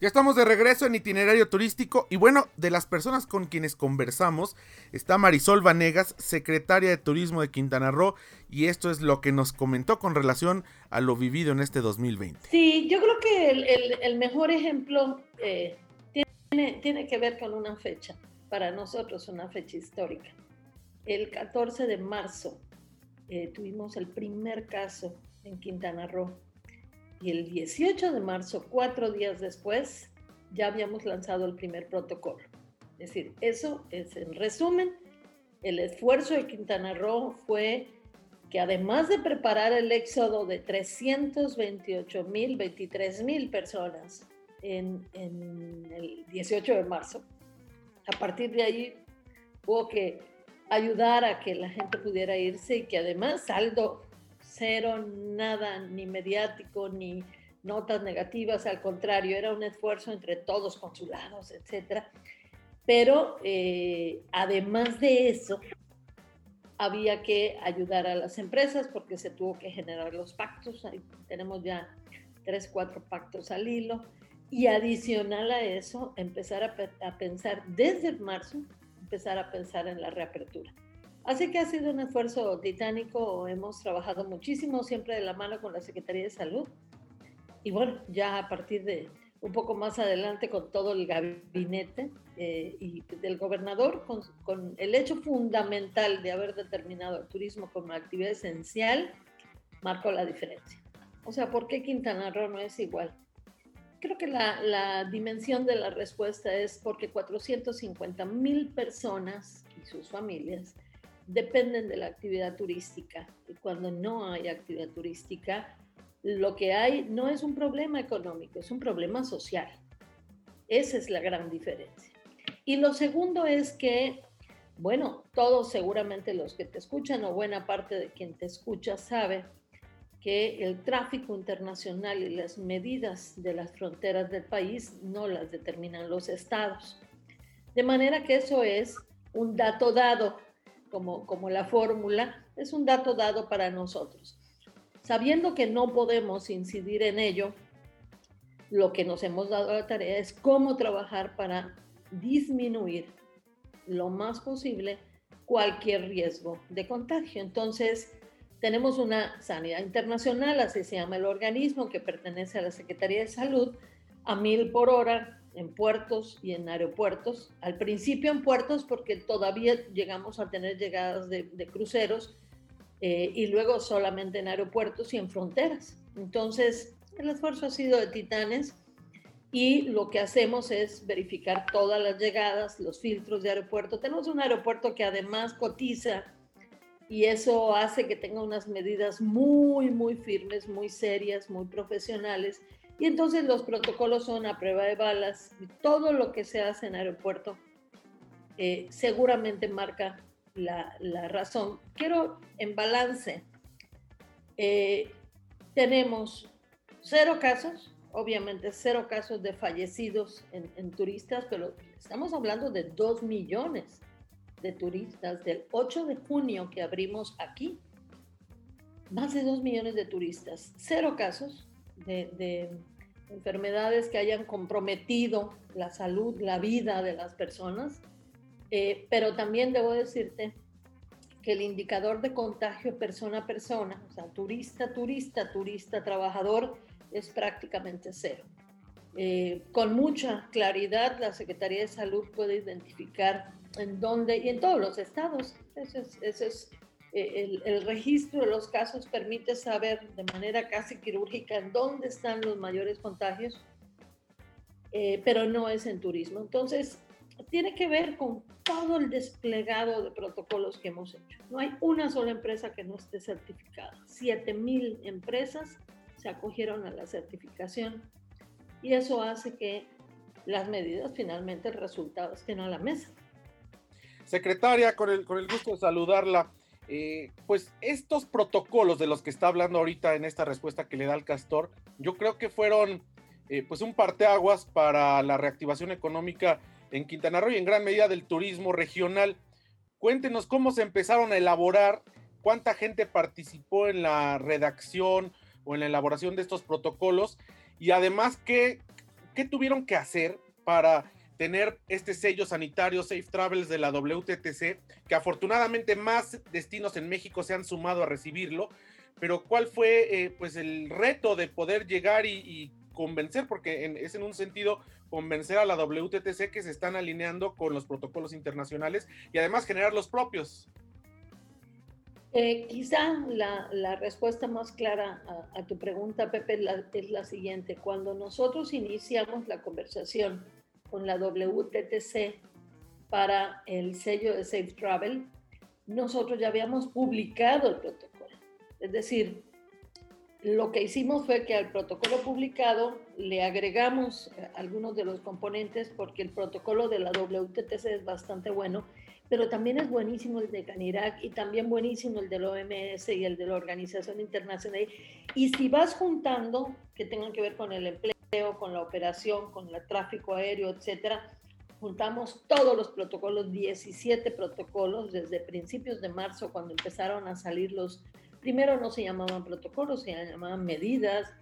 Ya estamos de regreso en itinerario turístico y bueno, de las personas con quienes conversamos está Marisol Vanegas, secretaria de Turismo de Quintana Roo y esto es lo que nos comentó con relación a lo vivido en este 2020. Sí, yo creo que el, mejor ejemplo eh, tiene, que ver con una fecha, para nosotros una fecha histórica. El 14 de marzo eh, tuvimos el primer caso en Quintana Roo y el 18 de marzo, cuatro días después, ya habíamos lanzado el primer protocolo. Es decir, eso es en resumen, el esfuerzo de Quintana Roo fue que además de preparar el éxodo de 328 mil, 23 mil personas en, el 18 de marzo, a partir de ahí hubo que ayudar a que la gente pudiera irse y que además saldo cero, nada, ni mediático, ni notas negativas, al contrario, era un esfuerzo entre todos, consulados, etcétera. Pero eh, además de eso, había que ayudar a las empresas porque se tuvo que generar los pactos. Ahí tenemos ya tres, cuatro pactos al hilo. Y adicional a eso, empezar a, a pensar desde marzo, empezar a pensar en la reapertura. Así que ha sido un esfuerzo titánico, hemos trabajado muchísimo, siempre de la mano con la Secretaría de Salud. Y bueno, ya a partir de un poco más adelante con todo el gabinete eh, y del gobernador, con, con, el hecho fundamental de haber determinado el turismo como actividad esencial, marcó la diferencia. O sea, ¿por qué Quintana Roo no es igual? Creo que la, la dimensión de la respuesta es porque 450 mil personas y sus familias dependen de la actividad turística. Y cuando no hay actividad turística, lo que hay no es un problema económico, es un problema social. Esa es la gran diferencia. Y lo segundo es que, bueno, todos seguramente los que te escuchan o buena parte de quien te escucha sabe que el tráfico internacional y las medidas de las fronteras del país no las determinan los estados. De manera que eso es un dato dado como, como la fórmula, es un dato dado para nosotros. Sabiendo que no podemos incidir en ello, lo que nos hemos dado la tarea es cómo trabajar para disminuir lo más posible cualquier riesgo de contagio. Entonces, tenemos una sanidad internacional, así se llama el organismo, que pertenece a la Secretaría de Salud, a mil por hora, en puertos y en aeropuertos. Al principio en puertos porque todavía llegamos a tener llegadas de, cruceros eh, y luego solamente en aeropuertos y en fronteras. Entonces, el esfuerzo ha sido de titanes y lo que hacemos es verificar todas las llegadas, los filtros de aeropuerto. Tenemos un aeropuerto que además cotiza y eso hace que tenga unas medidas muy, muy firmes, muy serias, muy profesionales y entonces los protocolos son a prueba de balas todo lo que se hace en aeropuerto eh, seguramente marca la, razón. Quiero en balance, eh, tenemos cero casos, obviamente cero casos de fallecidos en, en, turistas, pero estamos hablando de dos millones de turistas del 8 de junio que abrimos aquí. Más de dos millones de turistas, cero casos, de, enfermedades que hayan comprometido la salud, la vida de las personas, eh, pero también debo decirte que el indicador de contagio persona a persona, o sea, turista, turista, turista, trabajador, es prácticamente cero. Eh, con mucha claridad, la Secretaría de Salud puede identificar en dónde y en todos los estados. Ese es, ese es eh, el, registro de los casos permite saber de manera casi quirúrgica dónde están los mayores contagios, eh, pero no es en turismo. Entonces, tiene que ver con todo el desplegado de protocolos que hemos hecho. No hay una sola empresa que no esté certificada. 7.000 empresas se acogieron a la certificación y eso hace que las medidas finalmente el resultado estén a la mesa. Secretaria, con el, con el gusto de saludarla. Eh, pues estos protocolos de los que está hablando ahorita en esta respuesta que le da el castor, yo creo que fueron eh, pues un parteaguas para la reactivación económica en Quintana Roo y en gran medida del turismo regional. Cuéntenos cómo se empezaron a elaborar, cuánta gente participó en la redacción o en la elaboración de estos protocolos y además qué, qué tuvieron que hacer para tener este sello sanitario Safe Travels de la WTTC, que afortunadamente más destinos en México se han sumado a recibirlo, pero ¿cuál fue eh, pues el reto de poder llegar y, convencer, porque es en un sentido convencer a la WTTC que se están alineando con los protocolos internacionales y además generar los propios? Eh, quizá la, respuesta más clara a, tu pregunta, Pepe, es la siguiente. Cuando nosotros iniciamos la conversación con la WTTC para el sello de Safe Travel, nosotros ya habíamos publicado el protocolo. Es decir, lo que hicimos fue que al protocolo publicado le agregamos eh, algunos de los componentes porque el protocolo de la WTTC es bastante bueno, pero también es buenísimo el de Canirac y también buenísimo el del OMS y el de la Organización Internacional. Y si vas juntando que tengan que ver con el empleo, con la operación, con el tráfico aéreo, etcétera. Juntamos todos los protocolos, 17 protocolos, desde principios de marzo, cuando empezaron a salir los. Primero no se llamaban protocolos, se llamaban medidas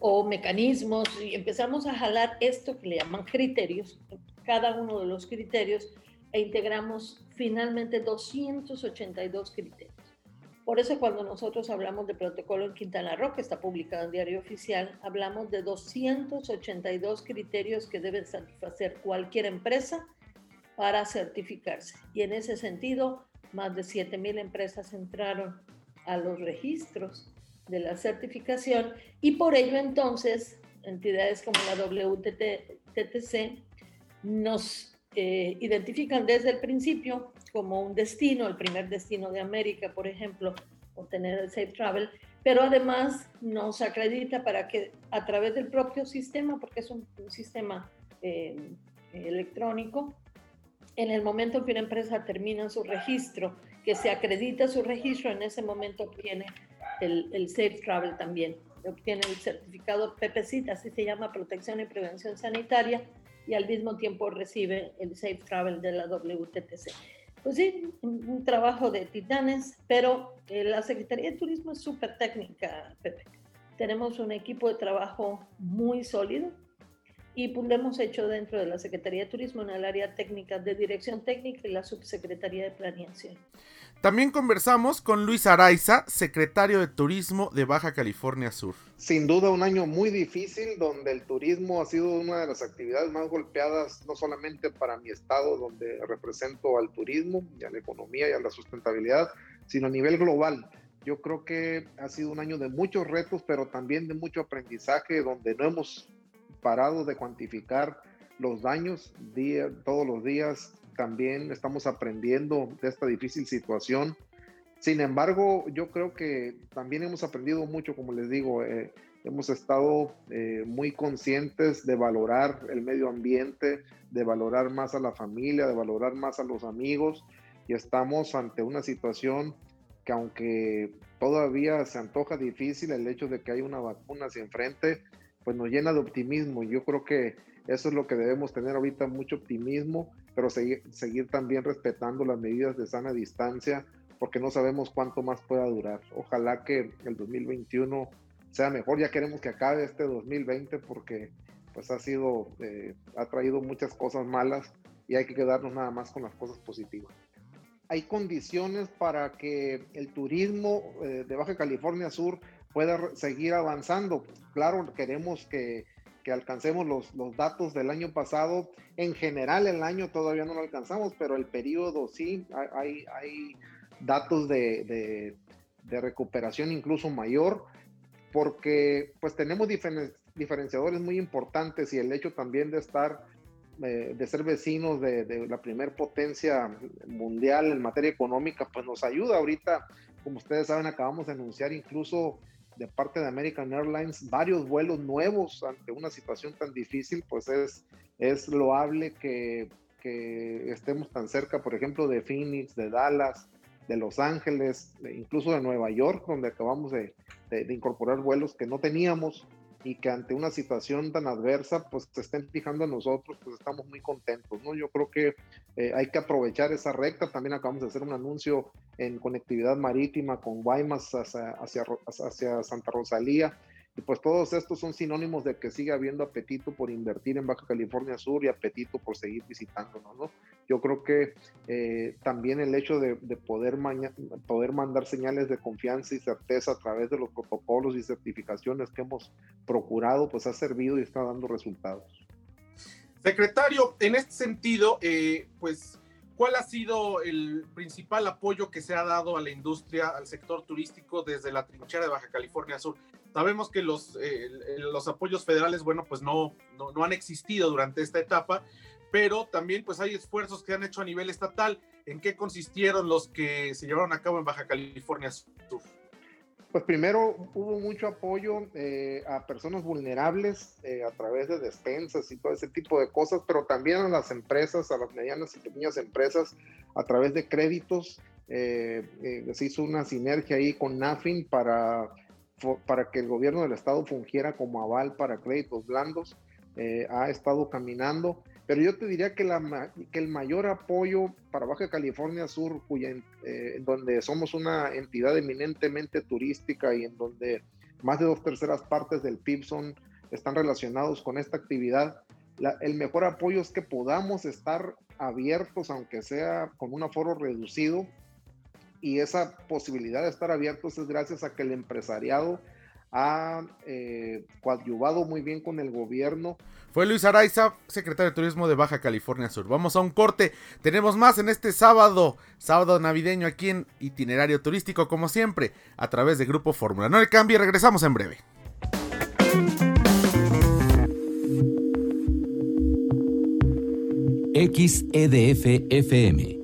o mecanismos, y empezamos a jalar esto que le llaman criterios, cada uno de los criterios, e integramos finalmente 282 criterios. Por eso cuando nosotros hablamos de protocolo en Quintana Roo, que está publicado en Diario Oficial, hablamos de 282 criterios que debe satisfacer cualquier empresa para certificarse. Y en ese sentido, más de 7.000 empresas entraron a los registros de la certificación y por ello entonces entidades como la WTTC nos eh, identifican desde el principio como un destino, el primer destino de América, por ejemplo, obtener el Safe Travel, pero además nos acredita para que a través del propio sistema, porque es un, sistema eh, electrónico, en el momento en que una empresa termina su registro, que se acredita su registro, en ese momento obtiene el, el Safe Travel también, obtiene el certificado PPCIT, así se llama Protección y Prevención Sanitaria, y al mismo tiempo recibe el Safe Travel de la WTTC. Pues sí, un, trabajo de titanes, pero eh, la Secretaría de Turismo es súper técnica, Pepe. Tenemos un equipo de trabajo muy sólido y pues lo hemos hecho dentro de la Secretaría de Turismo en el área técnica de dirección técnica y la Subsecretaría de Planeación. También conversamos con Luis Araiza, secretario de Turismo de Baja California Sur. Sin duda un año muy difícil donde el turismo ha sido una de las actividades más golpeadas, no solamente para mi estado donde represento al turismo y a la economía y a la sustentabilidad, sino a nivel global. Yo creo que ha sido un año de muchos retos, pero también de mucho aprendizaje, donde no hemos parado de cuantificar los daños día, todos los días, también estamos aprendiendo de esta difícil situación. Sin embargo, yo creo que también hemos aprendido mucho, como les digo, eh, hemos estado eh, muy conscientes de valorar el medio ambiente, de valorar más a la familia, de valorar más a los amigos y estamos ante una situación que aunque todavía se antoja difícil el hecho de que hay una vacuna hacia enfrente, pues nos llena de optimismo. Yo creo que eso es lo que debemos tener ahorita, mucho optimismo pero seguir, seguir también respetando las medidas de sana distancia, porque no sabemos cuánto más pueda durar. Ojalá que el 2021 sea mejor. Ya queremos que acabe este 2020 porque pues ha sido, eh, ha traído muchas cosas malas y hay que quedarnos nada más con las cosas positivas. Hay condiciones para que el turismo eh, de Baja California Sur pueda seguir avanzando. Claro, queremos que que alcancemos los, los, datos del año pasado. En general el año todavía no lo alcanzamos, pero el periodo sí, hay, hay datos de, de, recuperación incluso mayor, porque pues tenemos diferenciadores muy importantes y el hecho también de estar, eh, ser vecinos de, de la primer potencia mundial en materia económica, pues nos ayuda ahorita, como ustedes saben, acabamos de anunciar incluso de parte de American Airlines varios vuelos nuevos ante una situación tan difícil, pues es, es loable que, que estemos tan cerca, por ejemplo, de Phoenix, de Dallas, de Los Ángeles, incluso de Nueva York, donde acabamos de, incorporar vuelos que no teníamos y que ante una situación tan adversa, pues se estén fijando en nosotros, pues estamos muy contentos, ¿no? Yo creo que eh, hay que aprovechar esa recta. También acabamos de hacer un anuncio en conectividad marítima con Guaymas hacia, hacia, hacia Santa Rosalía y pues todos estos son sinónimos de que sigue habiendo apetito por invertir en Baja California Sur y apetito por seguir visitándonos, ¿no? Yo creo que eh, también el hecho de, poder, poder mandar señales de confianza y certeza a través de los protocolos y certificaciones que hemos procurado, pues ha servido y está dando resultados. Secretario, en este sentido, eh, pues ¿Cuál ha sido el principal apoyo que se ha dado a la industria, al sector turístico desde la trinchera de Baja California Sur? Sabemos que los, eh, los apoyos federales, bueno, pues no, no, han existido durante esta etapa, pero también pues hay esfuerzos que han hecho a nivel estatal. ¿En qué consistieron los que se llevaron a cabo en Baja California Sur? Pues primero hubo mucho apoyo eh, a personas vulnerables eh, a través de despensas y todo ese tipo de cosas, pero también a las empresas, a las medianas y pequeñas empresas a través de créditos. Eh, se hizo una sinergia ahí con NAFIN para, para que el gobierno del estado fungiera como aval para créditos blandos. ha estado caminando. Pero yo te diría que, la, que el mayor apoyo para Baja California Sur, cuya, eh, donde somos una entidad eminentemente turística y en donde más de dos terceras partes del PIB son, están relacionados con esta actividad, el mejor apoyo es que podamos estar abiertos, aunque sea con un aforo reducido, y esa posibilidad de estar abiertos es gracias a que el empresariado ha eh, coadyuvado muy bien con el gobierno. Fue Luis Araiza, secretario de Turismo de Baja California Sur. Vamos a un corte. Tenemos más en este sábado, sábado navideño aquí en Itinerario Turístico, como siempre, a través de Grupo Fórmula. No le cambie, regresamos en breve. XEDF FM